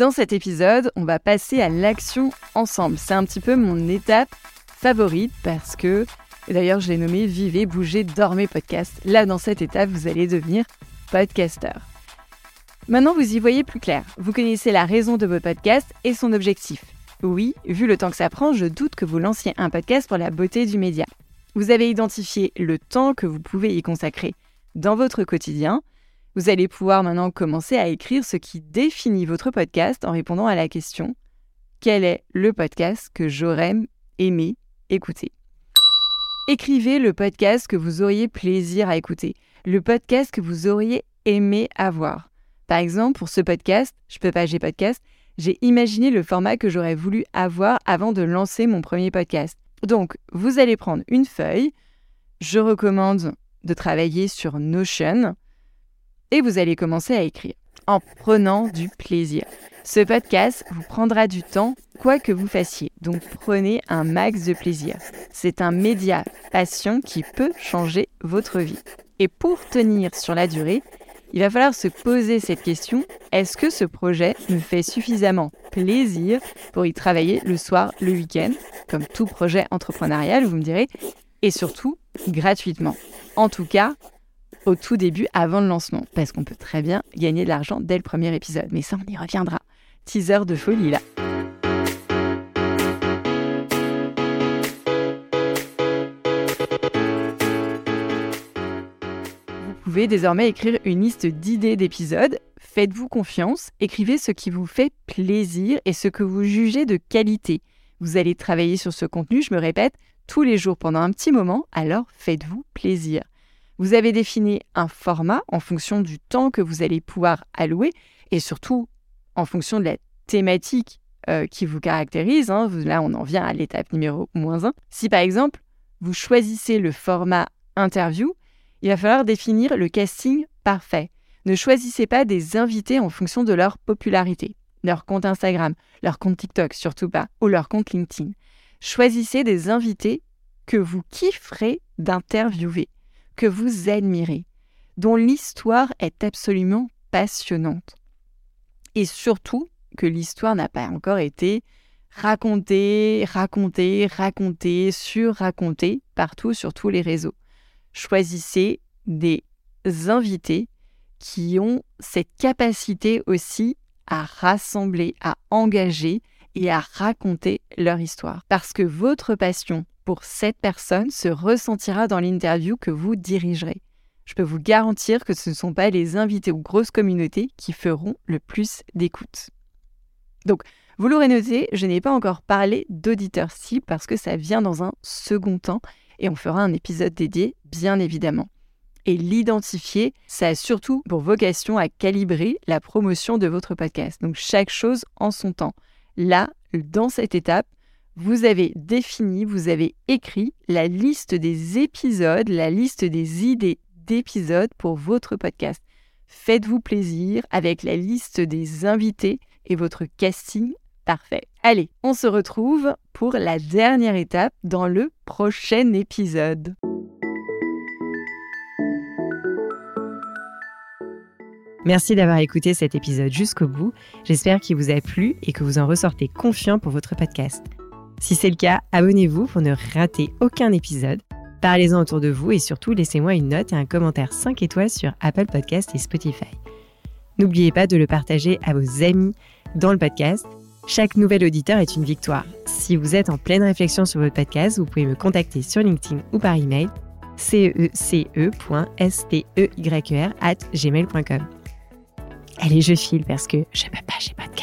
Dans cet épisode, on va passer à l'action ensemble. C'est un petit peu mon étape favorite parce que, d'ailleurs, je l'ai nommé Vivez, bougez, dormez podcast. Là, dans cette étape, vous allez devenir podcaster. Maintenant, vous y voyez plus clair. Vous connaissez la raison de votre podcast et son objectif. Oui, vu le temps que ça prend, je doute que vous lanciez un podcast pour la beauté du média. Vous avez identifié le temps que vous pouvez y consacrer dans votre quotidien vous allez pouvoir maintenant commencer à écrire ce qui définit votre podcast en répondant à la question quel est le podcast que j'aurais aimé écouter? Écrivez le podcast que vous auriez plaisir à écouter, le podcast que vous auriez aimé avoir. Par exemple, pour ce podcast, je peux pas j'ai podcast, j'ai imaginé le format que j'aurais voulu avoir avant de lancer mon premier podcast. Donc, vous allez prendre une feuille. Je recommande de travailler sur Notion et vous allez commencer à écrire en prenant du plaisir. Ce podcast vous prendra du temps, quoi que vous fassiez. Donc prenez un max de plaisir. C'est un média passion qui peut changer votre vie. Et pour tenir sur la durée, il va falloir se poser cette question, est-ce que ce projet me fait suffisamment plaisir pour y travailler le soir, le week-end, comme tout projet entrepreneurial, vous me direz, et surtout gratuitement. En tout cas, au tout début, avant le lancement, parce qu'on peut très bien gagner de l'argent dès le premier épisode. Mais ça, on y reviendra. Teaser de folie là. Vous pouvez désormais écrire une liste d'idées d'épisodes. Faites-vous confiance, écrivez ce qui vous fait plaisir et ce que vous jugez de qualité. Vous allez travailler sur ce contenu, je me répète, tous les jours pendant un petit moment, alors faites-vous plaisir. Vous avez défini un format en fonction du temps que vous allez pouvoir allouer et surtout en fonction de la thématique euh, qui vous caractérise. Hein. Là, on en vient à l'étape numéro moins 1. Si par exemple, vous choisissez le format interview, il va falloir définir le casting parfait. Ne choisissez pas des invités en fonction de leur popularité, leur compte Instagram, leur compte TikTok, surtout pas, ou leur compte LinkedIn. Choisissez des invités que vous kifferez d'interviewer que vous admirez, dont l'histoire est absolument passionnante. Et surtout que l'histoire n'a pas encore été racontée, racontée, racontée, sur-racontée partout sur tous les réseaux. Choisissez des invités qui ont cette capacité aussi à rassembler, à engager et à raconter leur histoire. Parce que votre passion pour cette personne se ressentira dans l'interview que vous dirigerez. Je peux vous garantir que ce ne sont pas les invités ou grosses communautés qui feront le plus d'écoute. Donc, vous l'aurez noté, je n'ai pas encore parlé d'auditeur cible parce que ça vient dans un second temps et on fera un épisode dédié, bien évidemment. Et l'identifier, ça a surtout pour vocation à calibrer la promotion de votre podcast. Donc, chaque chose en son temps. Là, dans cette étape, vous avez défini, vous avez écrit la liste des épisodes, la liste des idées d'épisodes pour votre podcast. Faites-vous plaisir avec la liste des invités et votre casting parfait. Allez, on se retrouve pour la dernière étape dans le prochain épisode. Merci d'avoir écouté cet épisode jusqu'au bout. J'espère qu'il vous a plu et que vous en ressortez confiant pour votre podcast. Si c'est le cas, abonnez-vous pour ne rater aucun épisode. Parlez-en autour de vous et surtout laissez-moi une note et un commentaire 5 étoiles sur Apple Podcast et Spotify. N'oubliez pas de le partager à vos amis dans le podcast. Chaque nouvel auditeur est une victoire. Si vous êtes en pleine réflexion sur votre podcast, vous pouvez me contacter sur LinkedIn ou par email cece.steyr at gmail.com allez, je file parce que je peux pas, j'ai pas de